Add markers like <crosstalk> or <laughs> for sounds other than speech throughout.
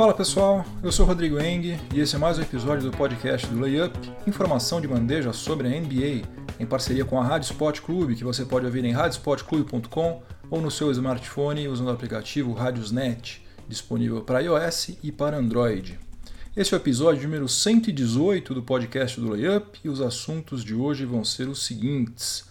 Fala pessoal, eu sou Rodrigo Eng e esse é mais um episódio do podcast do Layup, informação de bandeja sobre a NBA, em parceria com a Rádio Sport Clube, que você pode ouvir em radiosportclube.com ou no seu smartphone usando o aplicativo Radiosnet, disponível para iOS e para Android. Esse é o episódio número 118 do podcast do Layup e os assuntos de hoje vão ser os seguintes.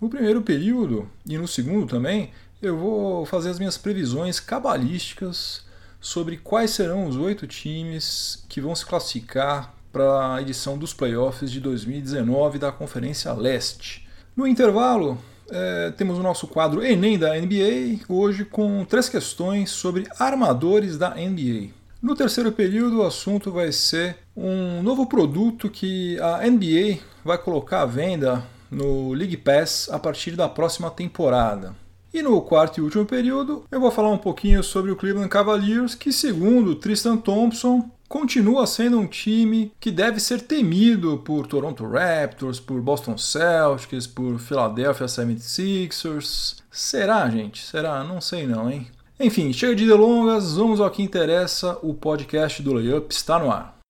No primeiro período e no segundo também, eu vou fazer as minhas previsões cabalísticas sobre quais serão os oito times que vão se classificar para a edição dos playoffs de 2019 da Conferência Leste. No intervalo, é, temos o nosso quadro Enem da NBA, hoje com três questões sobre armadores da NBA. No terceiro período, o assunto vai ser um novo produto que a NBA vai colocar à venda no League Pass a partir da próxima temporada. E no quarto e último período, eu vou falar um pouquinho sobre o Cleveland Cavaliers, que, segundo Tristan Thompson, continua sendo um time que deve ser temido por Toronto Raptors, por Boston Celtics, por Philadelphia 76ers. Será, gente? Será? Não sei não, hein? Enfim, chega de delongas, vamos ao que interessa. O podcast do Layup está no ar.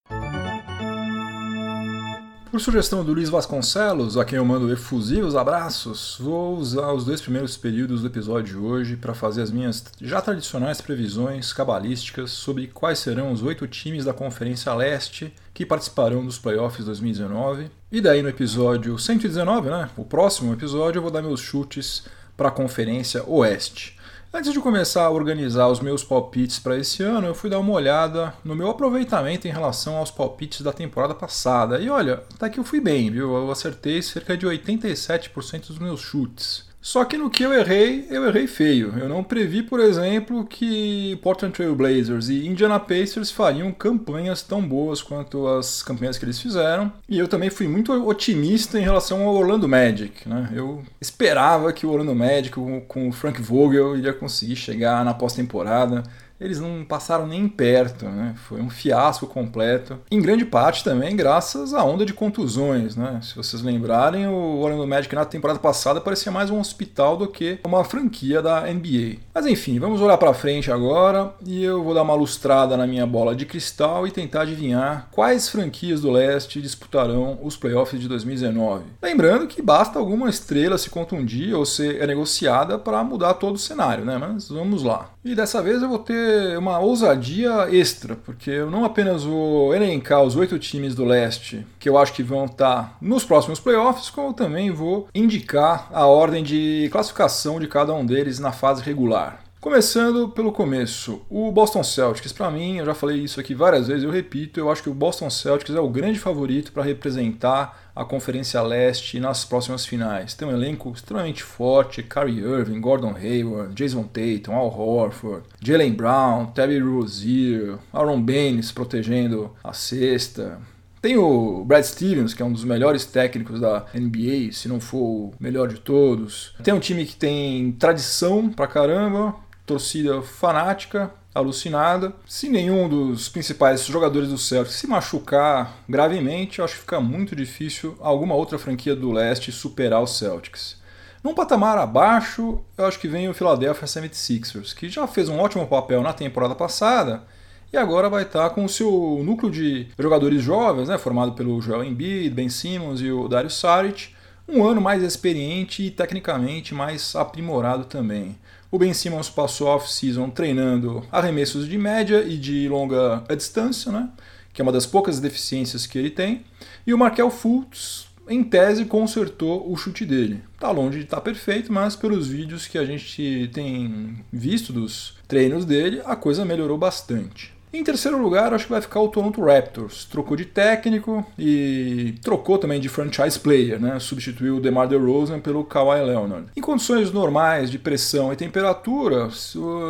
Por sugestão do Luiz Vasconcelos, a quem eu mando efusivos abraços, vou usar os dois primeiros períodos do episódio de hoje para fazer as minhas já tradicionais previsões cabalísticas sobre quais serão os oito times da Conferência Leste que participarão dos playoffs 2019. E daí no episódio 119, né, o próximo episódio, eu vou dar meus chutes para a Conferência Oeste. Antes de começar a organizar os meus palpites para esse ano, eu fui dar uma olhada no meu aproveitamento em relação aos palpites da temporada passada. E olha, até que eu fui bem, viu? Eu acertei cerca de 87% dos meus chutes. Só que no que eu errei, eu errei feio. Eu não previ, por exemplo, que Portland Trail Blazers e Indiana Pacers fariam campanhas tão boas quanto as campanhas que eles fizeram. E eu também fui muito otimista em relação ao Orlando Magic. Né? Eu esperava que o Orlando Magic, com o Frank Vogel, iria conseguir chegar na pós-temporada eles não passaram nem perto, né? Foi um fiasco completo. Em grande parte também graças à onda de contusões, né? Se vocês lembrarem, o Orlando Magic na temporada passada parecia mais um hospital do que uma franquia da NBA. Mas enfim, vamos olhar para frente agora e eu vou dar uma lustrada na minha bola de cristal e tentar adivinhar quais franquias do leste disputarão os playoffs de 2019. Lembrando que basta alguma estrela se contundir ou ser negociada para mudar todo o cenário, né? Mas vamos lá. E dessa vez eu vou ter uma ousadia extra, porque eu não apenas vou elencar os oito times do leste que eu acho que vão estar nos próximos playoffs, como também vou indicar a ordem de classificação de cada um deles na fase regular. Começando pelo começo, o Boston Celtics, para mim, eu já falei isso aqui várias vezes, eu repito, eu acho que o Boston Celtics é o grande favorito para representar a Conferência Leste nas próximas finais. Tem um elenco extremamente forte, Kyrie Irving, Gordon Hayward, Jason Tatum, Al Horford, Jalen Brown, Terry Rozier, Aaron Baines protegendo a cesta, tem o Brad Stevens, que é um dos melhores técnicos da NBA, se não for o melhor de todos. Tem um time que tem tradição pra caramba, torcida fanática, alucinada. Se nenhum dos principais jogadores do Celtics se machucar gravemente, acho que fica muito difícil alguma outra franquia do leste superar o Celtics. Num patamar abaixo, eu acho que vem o Philadelphia 76ers, que já fez um ótimo papel na temporada passada e agora vai estar com o seu núcleo de jogadores jovens, né, formado pelo Joel Embiid, Ben Simmons e o Dario Saric, um ano mais experiente e tecnicamente mais aprimorado também. O Ben Simmons passou a off-season treinando arremessos de média e de longa distância, né? que é uma das poucas deficiências que ele tem. E o Markel Fultz, em tese, consertou o chute dele. Tá longe de estar tá perfeito, mas pelos vídeos que a gente tem visto dos treinos dele, a coisa melhorou bastante. Em terceiro lugar, acho que vai ficar o Toronto Raptors. Trocou de técnico e trocou também de franchise player, né? Substituiu o DeMar DeRozan pelo Kawhi Leonard. Em condições normais de pressão e temperatura,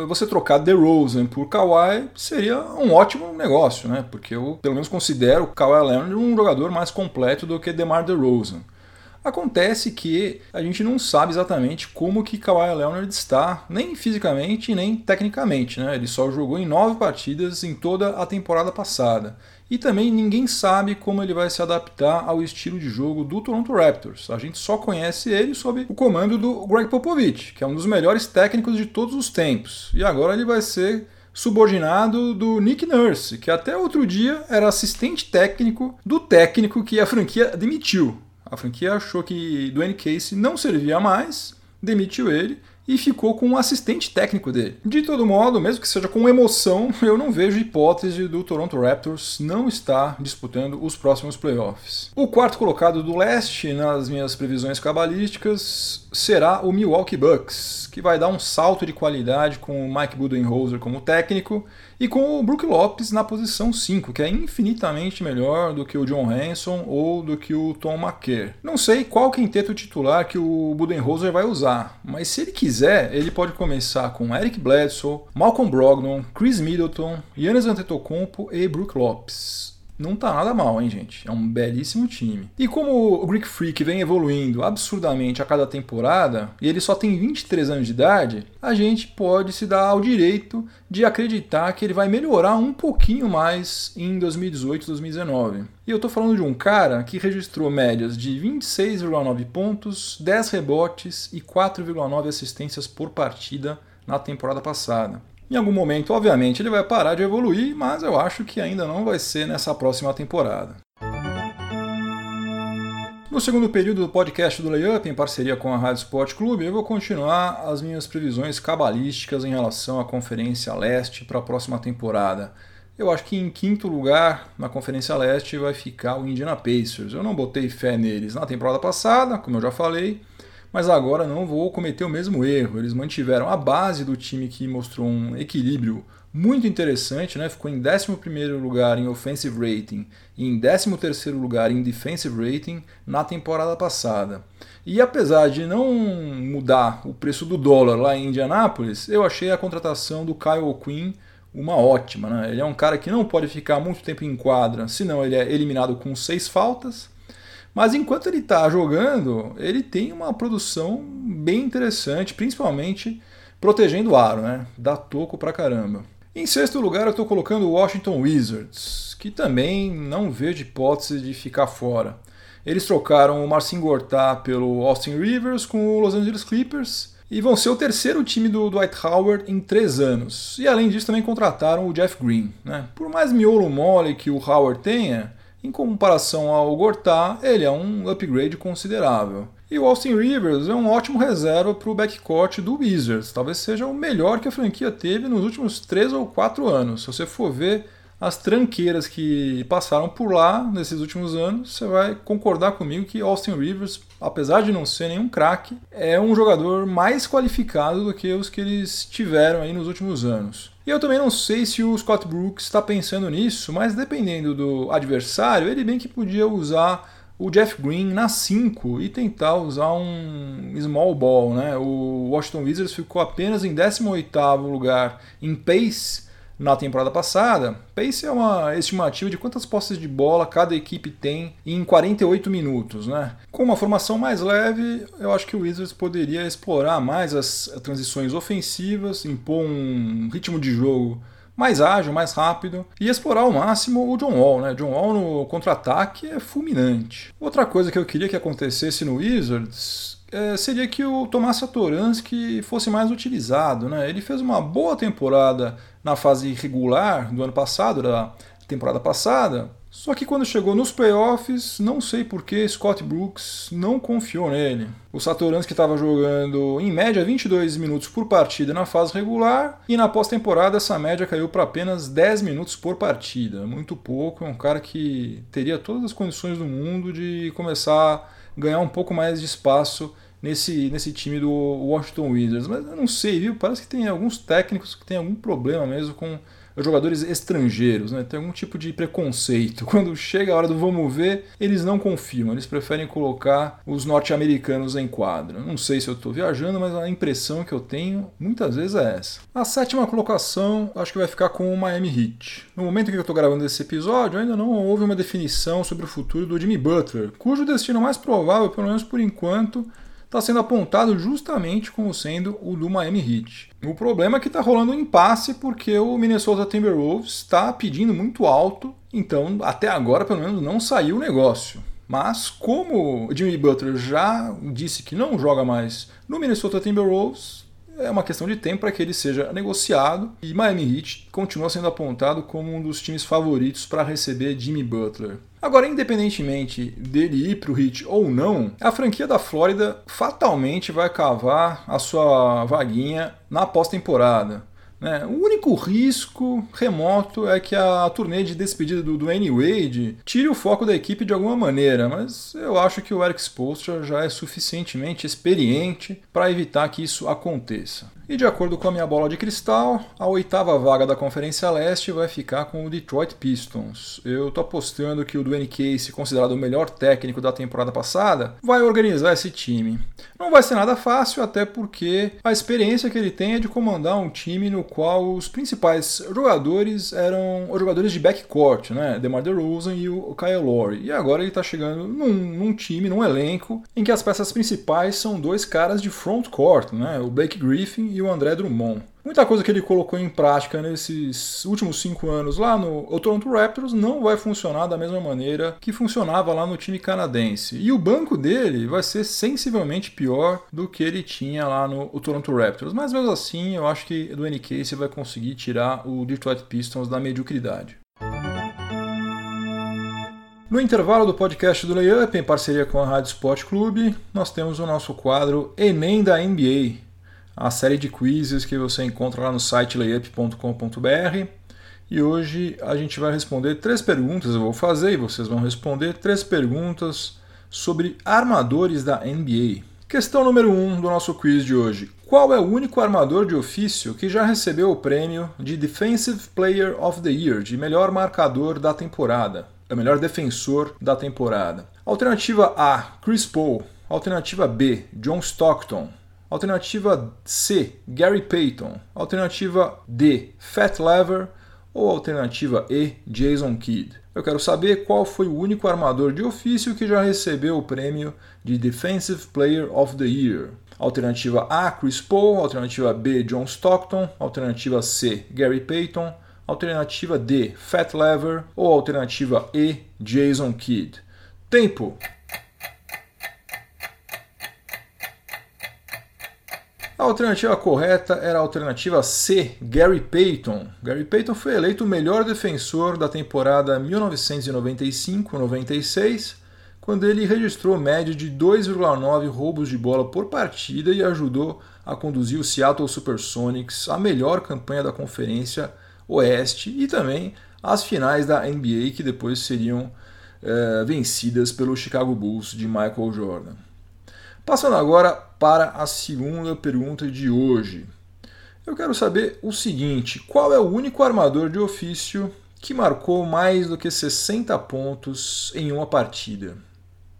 você trocar DeRozan por Kawhi seria um ótimo negócio, né? Porque eu, pelo menos, considero o Kawhi Leonard um jogador mais completo do que DeMar DeRozan. Acontece que a gente não sabe exatamente como que Kawhi Leonard está, nem fisicamente nem tecnicamente. Né? Ele só jogou em nove partidas em toda a temporada passada. E também ninguém sabe como ele vai se adaptar ao estilo de jogo do Toronto Raptors. A gente só conhece ele sob o comando do Greg Popovich, que é um dos melhores técnicos de todos os tempos. E agora ele vai ser subordinado do Nick Nurse, que até outro dia era assistente técnico do técnico que a franquia demitiu. A franquia achou que Dwayne Casey não servia mais, demitiu ele e ficou com um assistente técnico dele. De todo modo, mesmo que seja com emoção, <laughs> eu não vejo hipótese do Toronto Raptors não estar disputando os próximos playoffs. O quarto colocado do leste, nas minhas previsões cabalísticas, será o Milwaukee Bucks, que vai dar um salto de qualidade com o Mike Budenholzer como técnico e com o Brook Lopes na posição 5, que é infinitamente melhor do que o John Hanson ou do que o Tom McKer. Não sei qual quinteto titular que o Budenholzer vai usar, mas se ele quiser, ele pode começar com Eric Bledsoe, Malcolm Brogdon, Chris Middleton, Giannis Antetokounmpo e Brook Lopes não tá nada mal, hein, gente? É um belíssimo time. E como o Greek Freak vem evoluindo absurdamente a cada temporada, e ele só tem 23 anos de idade, a gente pode se dar ao direito de acreditar que ele vai melhorar um pouquinho mais em 2018 2019. E eu tô falando de um cara que registrou médias de 26,9 pontos, 10 rebotes e 4,9 assistências por partida na temporada passada. Em algum momento, obviamente, ele vai parar de evoluir, mas eu acho que ainda não vai ser nessa próxima temporada. No segundo período do podcast do Layup, em parceria com a Rádio Sport Clube, eu vou continuar as minhas previsões cabalísticas em relação à Conferência Leste para a próxima temporada. Eu acho que em quinto lugar na Conferência Leste vai ficar o Indiana Pacers. Eu não botei fé neles na temporada passada, como eu já falei, mas agora não vou cometer o mesmo erro. Eles mantiveram a base do time que mostrou um equilíbrio muito interessante, né? ficou em 11 lugar em offensive rating e em 13 lugar em defensive rating na temporada passada. E apesar de não mudar o preço do dólar lá em Indianápolis, eu achei a contratação do Kyle Quinn uma ótima. Né? Ele é um cara que não pode ficar muito tempo em quadra, senão ele é eliminado com seis faltas. Mas enquanto ele está jogando, ele tem uma produção bem interessante, principalmente protegendo o aro, né? Dá toco pra caramba. Em sexto lugar, eu estou colocando o Washington Wizards, que também não vejo hipótese de ficar fora. Eles trocaram o Marcin Gortat pelo Austin Rivers com o Los Angeles Clippers e vão ser o terceiro time do Dwight Howard em três anos. E além disso, também contrataram o Jeff Green. Né? Por mais miolo mole que o Howard tenha, em comparação ao Gortat, ele é um upgrade considerável. E o Austin Rivers é um ótimo reserva para o backcourt do Wizards. Talvez seja o melhor que a franquia teve nos últimos 3 ou 4 anos. Se você for ver as tranqueiras que passaram por lá nesses últimos anos, você vai concordar comigo que Austin Rivers, apesar de não ser nenhum craque, é um jogador mais qualificado do que os que eles tiveram aí nos últimos anos. E eu também não sei se o Scott Brooks está pensando nisso, mas dependendo do adversário, ele bem que podia usar o Jeff Green na 5 e tentar usar um small ball. Né? O Washington Wizards ficou apenas em 18º lugar em pace na temporada passada. Pace é uma estimativa de quantas posses de bola cada equipe tem em 48 minutos. Né? Com uma formação mais leve, eu acho que o Wizards poderia explorar mais as transições ofensivas, impor um ritmo de jogo mais ágil, mais rápido e explorar ao máximo o John Wall. Né? John Wall no contra-ataque é fulminante. Outra coisa que eu queria que acontecesse no Wizards é, seria que o Tomás Satoransky fosse mais utilizado. Né? Ele fez uma boa temporada na fase regular do ano passado, da temporada passada, só que quando chegou nos playoffs, não sei por que Scott Brooks não confiou nele. O Satoransky estava jogando em média 22 minutos por partida na fase regular e na pós-temporada essa média caiu para apenas 10 minutos por partida. Muito pouco, é um cara que teria todas as condições do mundo de começar a ganhar um pouco mais de espaço nesse, nesse time do Washington Wizards. Mas eu não sei, viu? Parece que tem alguns técnicos que têm algum problema mesmo com jogadores estrangeiros, né? Tem algum tipo de preconceito. <laughs> Quando chega a hora do vamos ver, eles não confiam, eles preferem colocar os norte-americanos em quadra. Não sei se eu estou viajando, mas a impressão que eu tenho muitas vezes é essa. A sétima colocação, acho que vai ficar com o Miami Heat. No momento que eu estou gravando esse episódio, ainda não houve uma definição sobre o futuro do Jimmy Butler, cujo destino mais provável, pelo menos por enquanto, está sendo apontado justamente como sendo o do Miami Heat. O problema é que está rolando um impasse porque o Minnesota Timberwolves está pedindo muito alto, então até agora pelo menos não saiu o negócio. Mas como Jimmy Butler já disse que não joga mais no Minnesota Timberwolves, é uma questão de tempo para que ele seja negociado e Miami Heat continua sendo apontado como um dos times favoritos para receber Jimmy Butler. Agora, independentemente dele ir para o Heat ou não, a franquia da Flórida fatalmente vai cavar a sua vaguinha na pós-temporada. Né? O único risco remoto é que a turnê de despedida do Dwayne Wade tire o foco da equipe de alguma maneira, mas eu acho que o Eric Spoelstra já é suficientemente experiente para evitar que isso aconteça. E de acordo com a minha bola de cristal, a oitava vaga da Conferência Leste vai ficar com o Detroit Pistons. Eu tô apostando que o Dwayne Casey, considerado o melhor técnico da temporada passada, vai organizar esse time. Não vai ser nada fácil, até porque a experiência que ele tem é de comandar um time no qual os principais jogadores eram os jogadores de backcourt, né? DeMar DeRozan e o Kyle Lowry. E agora ele está chegando num, num, time, num elenco, em que as peças principais são dois caras de frontcourt, né? O Blake Griffin e o André Drummond. Muita coisa que ele colocou em prática nesses últimos cinco anos lá no Toronto Raptors não vai funcionar da mesma maneira que funcionava lá no time canadense. E o banco dele vai ser sensivelmente pior do que ele tinha lá no Toronto Raptors. Mas mesmo assim, eu acho que do NK você vai conseguir tirar o Detroit Pistons da mediocridade. No intervalo do podcast do Layup, em parceria com a Rádio Sport Clube, nós temos o nosso quadro Enem da NBA, a série de quizzes que você encontra lá no site layup.com.br. E hoje a gente vai responder três perguntas, eu vou fazer e vocês vão responder três perguntas sobre armadores da NBA. Questão número 1 um do nosso quiz de hoje. Qual é o único armador de ofício que já recebeu o prêmio de Defensive Player of the Year, de melhor marcador da temporada, o melhor defensor da temporada? Alternativa A, Chris Paul. Alternativa B, John Stockton. Alternativa C, Gary Payton. Alternativa D, Fat Lever. Ou alternativa E, Jason Kidd. Eu quero saber qual foi o único armador de ofício que já recebeu o prêmio de Defensive Player of the Year. Alternativa A, Chris Paul. Alternativa B, John Stockton. Alternativa C, Gary Payton. Alternativa D, Fat Lever. Ou alternativa E, Jason Kidd. Tempo! A alternativa correta era a alternativa C, Gary Payton. Gary Payton foi eleito o melhor defensor da temporada 1995-96, quando ele registrou média de 2,9 roubos de bola por partida e ajudou a conduzir o Seattle Supersonics à melhor campanha da Conferência Oeste e também às finais da NBA, que depois seriam eh, vencidas pelo Chicago Bulls de Michael Jordan. Passando agora para a segunda pergunta de hoje. Eu quero saber o seguinte: qual é o único armador de ofício que marcou mais do que 60 pontos em uma partida?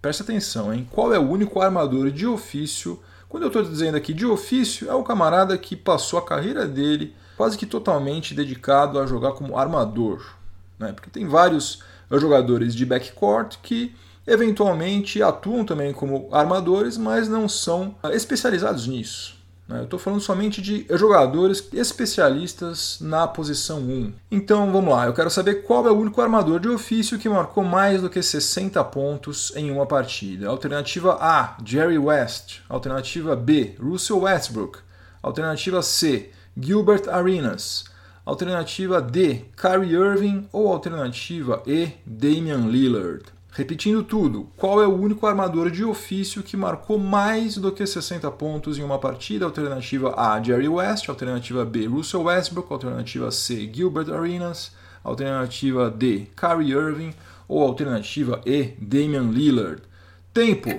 Presta atenção, hein? Qual é o único armador de ofício? Quando eu estou dizendo aqui de ofício, é o camarada que passou a carreira dele quase que totalmente dedicado a jogar como armador. Né? Porque tem vários jogadores de backcourt que eventualmente atuam também como armadores, mas não são especializados nisso. Né? Eu estou falando somente de jogadores especialistas na posição 1. Então vamos lá, eu quero saber qual é o único armador de ofício que marcou mais do que 60 pontos em uma partida. Alternativa A, Jerry West. Alternativa B, Russell Westbrook. Alternativa C, Gilbert Arenas. Alternativa D, Kyrie Irving. Ou alternativa E, Damian Lillard. Repetindo tudo, qual é o único armador de ofício que marcou mais do que 60 pontos em uma partida? Alternativa A, Jerry West. Alternativa B, Russell Westbrook. Alternativa C, Gilbert Arenas. Alternativa D, Kyrie Irving. Ou alternativa E, Damian Lillard. Tempo!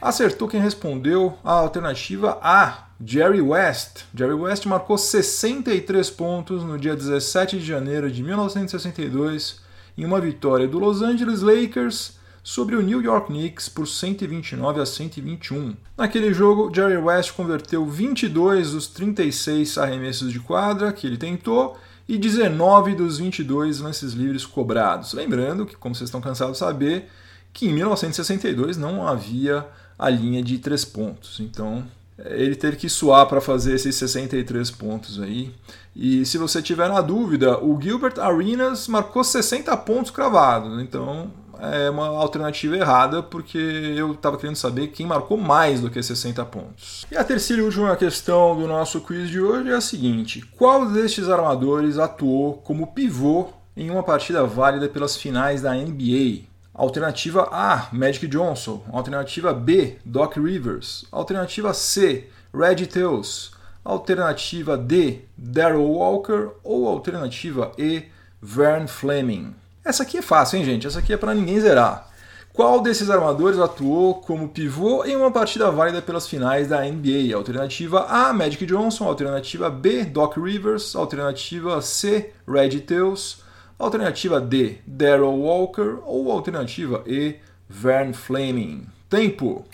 Acertou quem respondeu a alternativa A, Jerry West. Jerry West marcou 63 pontos no dia 17 de janeiro de 1962 em uma vitória do Los Angeles Lakers sobre o New York Knicks por 129 a 121. Naquele jogo, Jerry West converteu 22 dos 36 arremessos de quadra que ele tentou e 19 dos 22 lances livres cobrados. Lembrando que, como vocês estão cansados de saber, que em 1962 não havia a linha de três pontos. Então, ele teve que suar para fazer esses 63 pontos aí. E se você tiver na dúvida, o Gilbert Arenas marcou 60 pontos cravados. Então é uma alternativa errada, porque eu estava querendo saber quem marcou mais do que 60 pontos. E a terceira e última questão do nosso quiz de hoje é a seguinte: qual destes armadores atuou como pivô em uma partida válida pelas finais da NBA? Alternativa A, Magic Johnson. Alternativa B, Doc Rivers. Alternativa C, Red Tails. Alternativa D, Darrell Walker. Ou alternativa E, Vern Fleming. Essa aqui é fácil, hein, gente? Essa aqui é para ninguém zerar. Qual desses armadores atuou como pivô em uma partida válida pelas finais da NBA? Alternativa A, Magic Johnson. Alternativa B, Doc Rivers. Alternativa C, Red Tails. Alternativa D, Darrell Walker. Ou alternativa E, Vern Fleming. Tempo!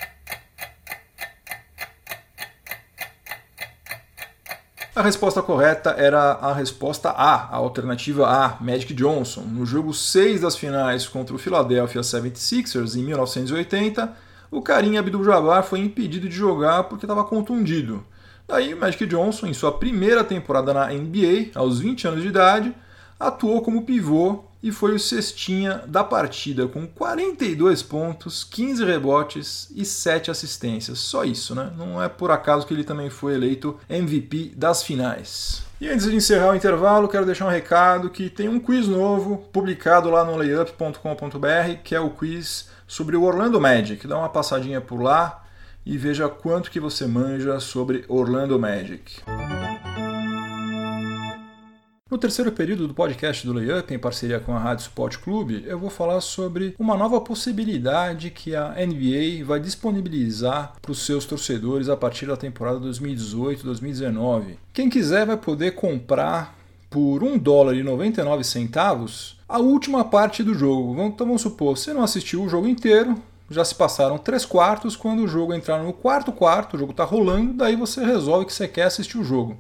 A resposta correta era a resposta A, a alternativa A, Magic Johnson. No jogo 6 das finais contra o Philadelphia 76ers em 1980, o Karim Abdul-Jabbar foi impedido de jogar porque estava contundido. Daí, Magic Johnson, em sua primeira temporada na NBA, aos 20 anos de idade, atuou como pivô e foi o cestinha da partida com 42 pontos, 15 rebotes e 7 assistências. Só isso, né? Não é por acaso que ele também foi eleito MVP das finais. E antes de encerrar o intervalo, quero deixar um recado que tem um quiz novo publicado lá no layup.com.br, que é o quiz sobre o Orlando Magic. Dá uma passadinha por lá e veja quanto que você manja sobre Orlando Magic. No terceiro período do podcast do Layup, em parceria com a Rádio Sport Clube, eu vou falar sobre uma nova possibilidade que a NBA vai disponibilizar para os seus torcedores a partir da temporada 2018-2019. Quem quiser vai poder comprar por 1 dólar e 99 centavos a última parte do jogo. Então vamos supor, você não assistiu o jogo inteiro, já se passaram três quartos, quando o jogo entrar no quarto quarto, o jogo está rolando, daí você resolve que você quer assistir o jogo.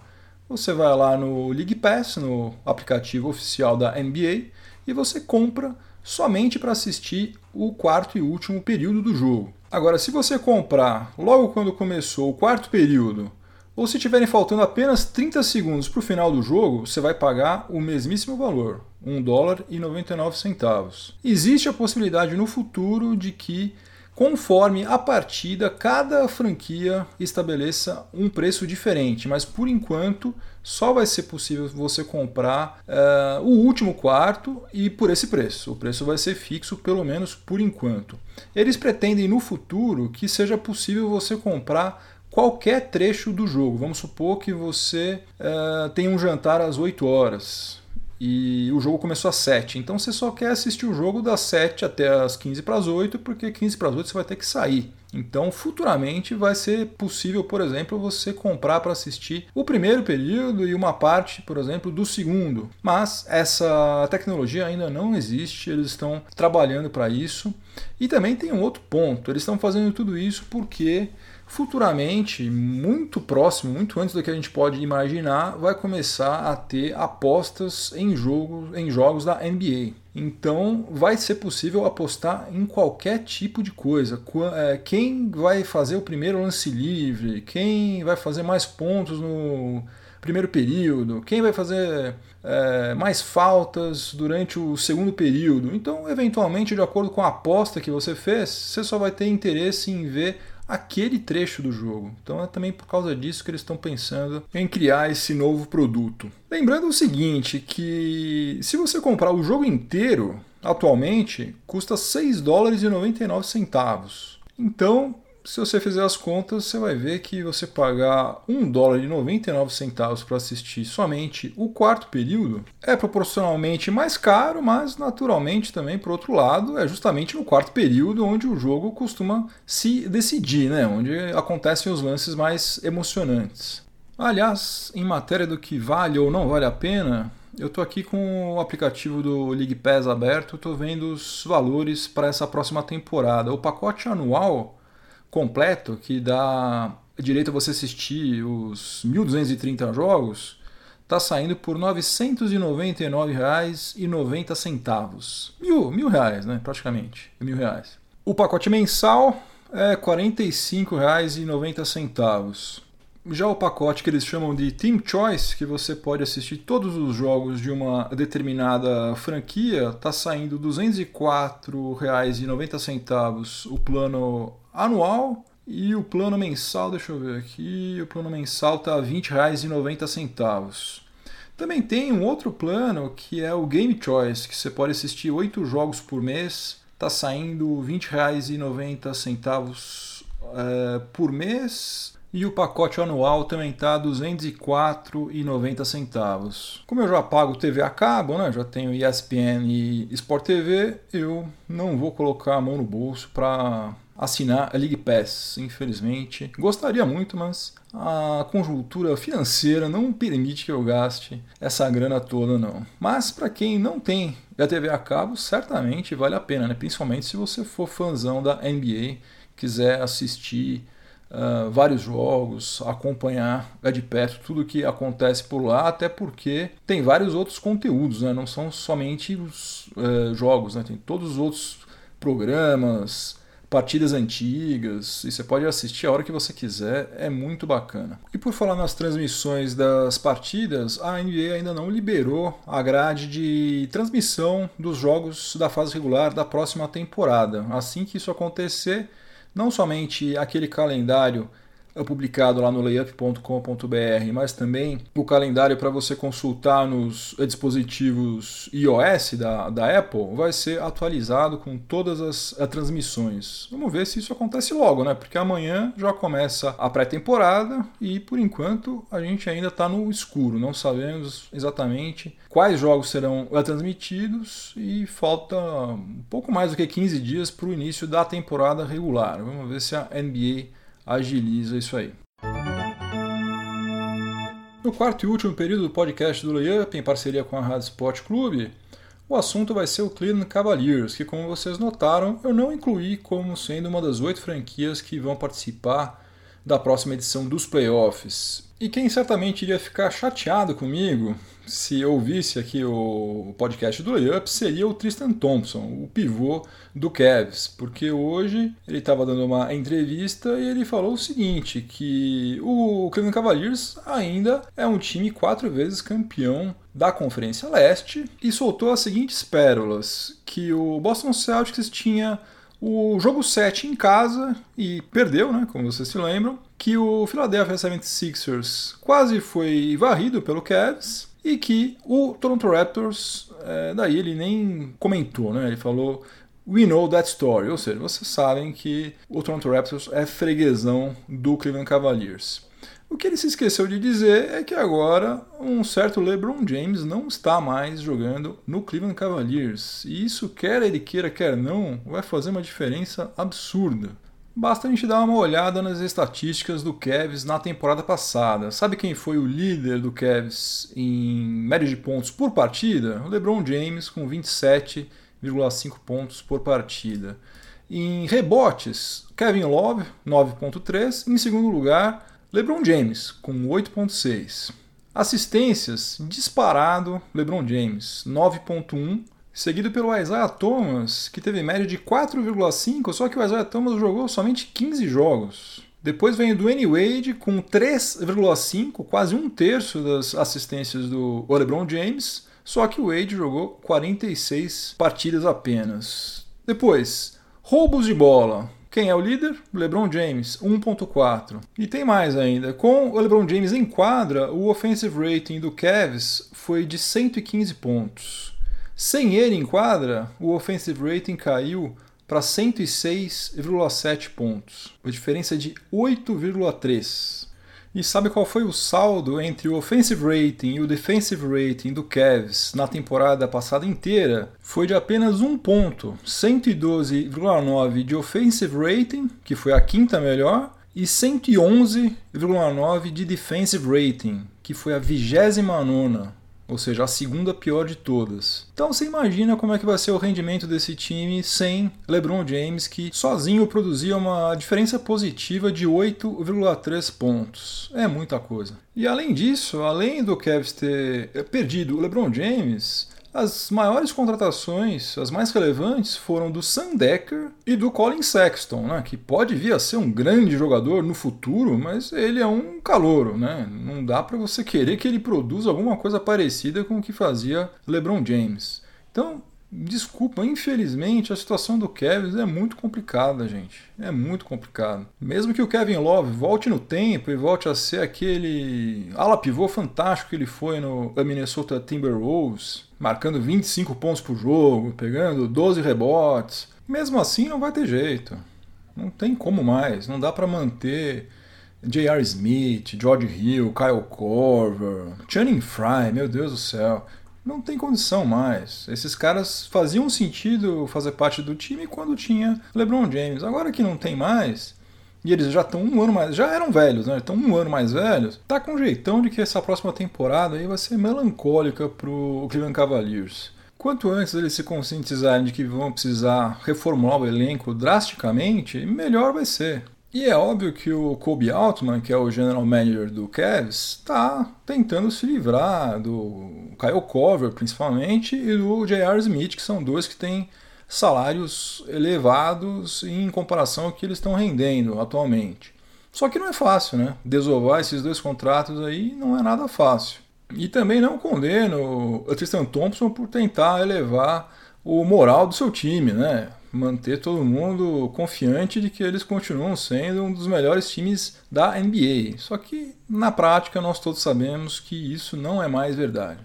Você vai lá no League Pass, no aplicativo oficial da NBA, e você compra somente para assistir o quarto e último período do jogo. Agora, se você comprar logo quando começou o quarto período, ou se tiverem faltando apenas 30 segundos para o final do jogo, você vai pagar o mesmíssimo valor, 1 dólar e 99 centavos. Existe a possibilidade no futuro de que Conforme a partida, cada franquia estabeleça um preço diferente, mas por enquanto só vai ser possível você comprar uh, o último quarto e por esse preço. O preço vai ser fixo, pelo menos por enquanto. Eles pretendem no futuro que seja possível você comprar qualquer trecho do jogo. Vamos supor que você uh, tem um jantar às 8 horas e o jogo começou às 7. Então você só quer assistir o jogo das 7 até as 15 para as 8, porque 15 para as 8 você vai ter que sair. Então, futuramente vai ser possível, por exemplo, você comprar para assistir o primeiro período e uma parte, por exemplo, do segundo. Mas essa tecnologia ainda não existe, eles estão trabalhando para isso. E também tem um outro ponto: eles estão fazendo tudo isso porque futuramente, muito próximo, muito antes do que a gente pode imaginar, vai começar a ter apostas em, jogo, em jogos da NBA. Então vai ser possível apostar em qualquer tipo de coisa. É, quem vai fazer o primeiro lance livre, quem vai fazer mais pontos no primeiro período, quem vai fazer é, mais faltas durante o segundo período. Então, eventualmente, de acordo com a aposta que você fez, você só vai ter interesse em ver aquele trecho do jogo. Então é também por causa disso que eles estão pensando em criar esse novo produto. Lembrando o seguinte, que se você comprar o jogo inteiro, atualmente custa 6 dólares e 99 centavos. Então, se você fizer as contas, você vai ver que você pagar 1 dólar e 99 centavos para assistir somente o quarto período é proporcionalmente mais caro, mas naturalmente também, por outro lado, é justamente no quarto período onde o jogo costuma se decidir, né? onde acontecem os lances mais emocionantes. Aliás, em matéria do que vale ou não vale a pena, eu estou aqui com o aplicativo do League Pass aberto, estou vendo os valores para essa próxima temporada. O pacote anual completo, que dá direito a você assistir os 1.230 jogos, está saindo por R$ 999,90. Mil, mil reais, né? Praticamente. Mil reais. O pacote mensal é R$ 45,90. Já o pacote que eles chamam de Team Choice, que você pode assistir todos os jogos de uma determinada franquia, está saindo R$ 204,90 o plano anual e o plano mensal, deixa eu ver aqui, o plano mensal está R$ 20,90. Também tem um outro plano que é o Game Choice, que você pode assistir oito jogos por mês, está saindo R$ 20,90 é, por mês. E o pacote anual também está R$ 204,90. Como eu já pago TV a cabo, né? já tenho ESPN e Sport TV, eu não vou colocar a mão no bolso para assinar a League Pass, infelizmente. Gostaria muito, mas a conjuntura financeira não permite que eu gaste essa grana toda, não. Mas para quem não tem a TV a cabo, certamente vale a pena, né? principalmente se você for fãzão da NBA, quiser assistir Uh, vários jogos, acompanhar de perto tudo o que acontece por lá, até porque tem vários outros conteúdos, né? não são somente os uh, jogos, né? tem todos os outros programas, partidas antigas, e você pode assistir a hora que você quiser, é muito bacana. E por falar nas transmissões das partidas, a NBA ainda não liberou a grade de transmissão dos jogos da fase regular da próxima temporada. Assim que isso acontecer, não somente aquele calendário é publicado lá no layup.com.br, mas também o calendário para você consultar nos dispositivos iOS da, da Apple vai ser atualizado com todas as, as transmissões. Vamos ver se isso acontece logo, né? Porque amanhã já começa a pré-temporada e por enquanto a gente ainda está no escuro, não sabemos exatamente quais jogos serão transmitidos e falta um pouco mais do que 15 dias para o início da temporada regular. Vamos ver se a NBA agiliza isso aí. No quarto e último período do podcast do Layup, em parceria com a Rádio Sport Clube, o assunto vai ser o Cleveland Cavaliers, que, como vocês notaram, eu não incluí como sendo uma das oito franquias que vão participar da próxima edição dos playoffs. E quem certamente iria ficar chateado comigo se ouvisse aqui o podcast do Layup seria o Tristan Thompson, o pivô do Cavs, porque hoje ele estava dando uma entrevista e ele falou o seguinte, que o Cleveland Cavaliers ainda é um time quatro vezes campeão da Conferência Leste e soltou as seguintes pérolas, que o Boston Celtics tinha o jogo 7 em casa e perdeu, né, como vocês se lembram, que o Philadelphia 76ers quase foi varrido pelo Cavs e que o Toronto Raptors, é, daí ele nem comentou, né? Ele falou We know that story, ou seja, vocês sabem que o Toronto Raptors é freguesão do Cleveland Cavaliers. O que ele se esqueceu de dizer é que agora um certo LeBron James não está mais jogando no Cleveland Cavaliers. E isso, quer ele queira, quer não, vai fazer uma diferença absurda. Basta a gente dar uma olhada nas estatísticas do Cavs na temporada passada. Sabe quem foi o líder do Cavs em média de pontos por partida? O LeBron James com 27,5 pontos por partida. Em rebotes, Kevin Love, 9.3. Em segundo lugar, LeBron James com 8.6. Assistências, disparado, LeBron James, 9.1 seguido pelo Isaiah Thomas, que teve média de 4,5, só que o Isaiah Thomas jogou somente 15 jogos. Depois vem o Dwayne Wade com 3,5, quase um terço das assistências do LeBron James, só que o Wade jogou 46 partidas apenas. Depois, roubos de bola. Quem é o líder? LeBron James, 1.4. E tem mais ainda. Com o LeBron James em quadra, o offensive rating do Cavs foi de 115 pontos. Sem ele em quadra, o offensive rating caiu para 106,7 pontos, uma diferença de 8,3. E sabe qual foi o saldo entre o offensive rating e o defensive rating do Cavs na temporada passada inteira? Foi de apenas um ponto, 112,9 de offensive rating, que foi a quinta melhor, e 111,9 de defensive rating, que foi a vigésima nona ou seja, a segunda pior de todas. Então você imagina como é que vai ser o rendimento desse time sem LeBron James, que sozinho produzia uma diferença positiva de 8,3 pontos. É muita coisa. E além disso, além do Cavs ter perdido o LeBron James, As maiores contratações, as mais relevantes, foram do Sam Decker e do Colin Sexton, né, que pode vir a ser um grande jogador no futuro, mas ele é um calouro, né? Não dá para você querer que ele produza alguma coisa parecida com o que fazia LeBron James. Então, Desculpa, infelizmente a situação do Kevin é muito complicada, gente. É muito complicado. Mesmo que o Kevin Love volte no tempo e volte a ser aquele ala pivô fantástico que ele foi no Minnesota Timberwolves, marcando 25 pontos por jogo, pegando 12 rebotes, mesmo assim não vai ter jeito. Não tem como mais. Não dá para manter J.R. Smith, George Hill, Kyle Korver, Channing Frye, meu Deus do céu não tem condição mais. Esses caras faziam sentido fazer parte do time quando tinha LeBron James. Agora que não tem mais, e eles já estão um ano mais. Já eram velhos, né? Estão um ano mais velhos. Tá com jeitão de que essa próxima temporada aí vai ser melancólica pro Cleveland Cavaliers. Quanto antes eles se conscientizarem de que vão precisar reformular o elenco drasticamente, melhor vai ser. E é óbvio que o Kobe Altman, que é o general manager do Cavs, está tentando se livrar do Kyle Cover, principalmente, e do J.R. Smith, que são dois que têm salários elevados em comparação ao que eles estão rendendo atualmente. Só que não é fácil, né? Desovar esses dois contratos aí não é nada fácil. E também não condeno o Tristan Thompson por tentar elevar o moral do seu time, né? Manter todo mundo confiante de que eles continuam sendo um dos melhores times da NBA. Só que na prática nós todos sabemos que isso não é mais verdade.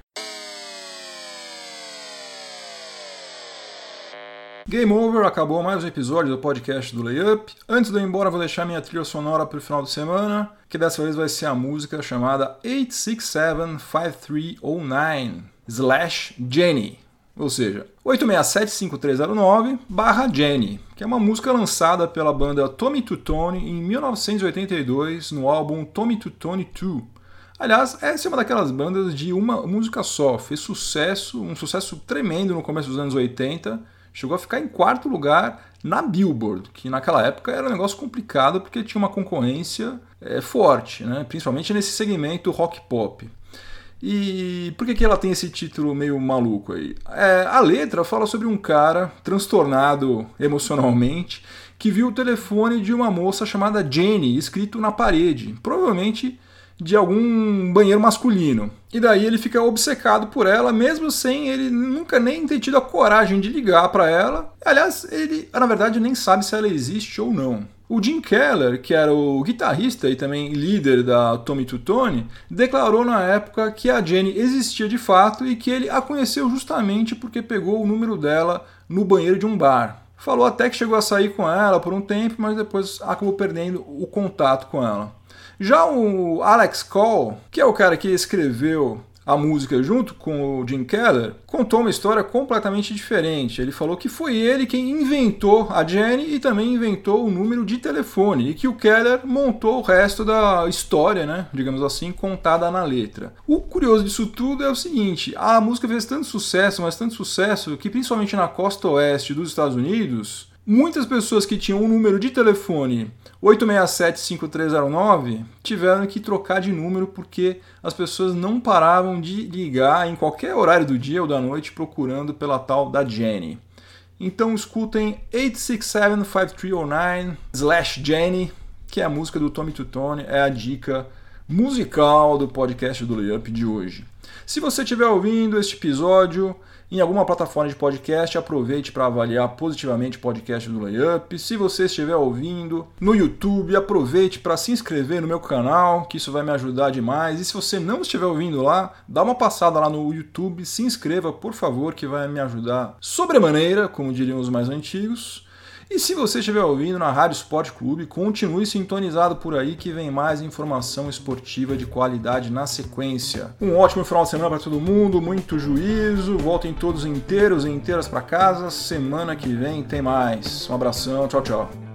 Game over, acabou mais um episódio do podcast do Layup. Antes de eu ir embora, vou deixar minha trilha sonora para o final de semana, que dessa vez vai ser a música chamada 8675309 slash Jenny ou seja, 8675309 barra Jenny, que é uma música lançada pela banda Tommy Tutone em 1982 no álbum Tommy Tutone 2. Aliás, essa é uma daquelas bandas de uma música só, fez sucesso, um sucesso tremendo no começo dos anos 80, chegou a ficar em quarto lugar na Billboard, que naquela época era um negócio complicado porque tinha uma concorrência é, forte, né? principalmente nesse segmento rock pop. E por que, que ela tem esse título meio maluco aí? É, a letra fala sobre um cara transtornado emocionalmente que viu o telefone de uma moça chamada Jenny escrito na parede, provavelmente de algum banheiro masculino. E daí ele fica obcecado por ela, mesmo sem ele nunca nem ter tido a coragem de ligar para ela. Aliás, ele na verdade nem sabe se ela existe ou não. O Jim Keller, que era o guitarrista e também líder da Tommy Tutone, declarou na época que a Jenny existia de fato e que ele a conheceu justamente porque pegou o número dela no banheiro de um bar. Falou até que chegou a sair com ela por um tempo, mas depois acabou perdendo o contato com ela. Já o Alex Cole, que é o cara que escreveu a música junto com o Jim Keller, contou uma história completamente diferente. Ele falou que foi ele quem inventou a Jenny e também inventou o número de telefone e que o Keller montou o resto da história, né, digamos assim, contada na letra. O curioso disso tudo é o seguinte, a música fez tanto sucesso, mas tanto sucesso que principalmente na costa oeste dos Estados Unidos, muitas pessoas que tinham um número de telefone 867-5309 tiveram que trocar de número porque as pessoas não paravam de ligar em qualquer horário do dia ou da noite procurando pela tal da Jenny. Então escutem 867-5309 slash Jenny, que é a música do Tommy Tutone, é a dica musical do podcast do Layup de hoje. Se você estiver ouvindo este episódio em alguma plataforma de podcast, aproveite para avaliar positivamente o podcast do Layup. Se você estiver ouvindo no YouTube, aproveite para se inscrever no meu canal, que isso vai me ajudar demais. E se você não estiver ouvindo lá, dá uma passada lá no YouTube, se inscreva, por favor, que vai me ajudar sobremaneira, como diriam os mais antigos. E se você estiver ouvindo na Rádio Sport Clube, continue sintonizado por aí que vem mais informação esportiva de qualidade na sequência. Um ótimo final de semana para todo mundo, muito juízo, voltem todos inteiros e inteiras para casa. Semana que vem tem mais. Um abração, tchau, tchau.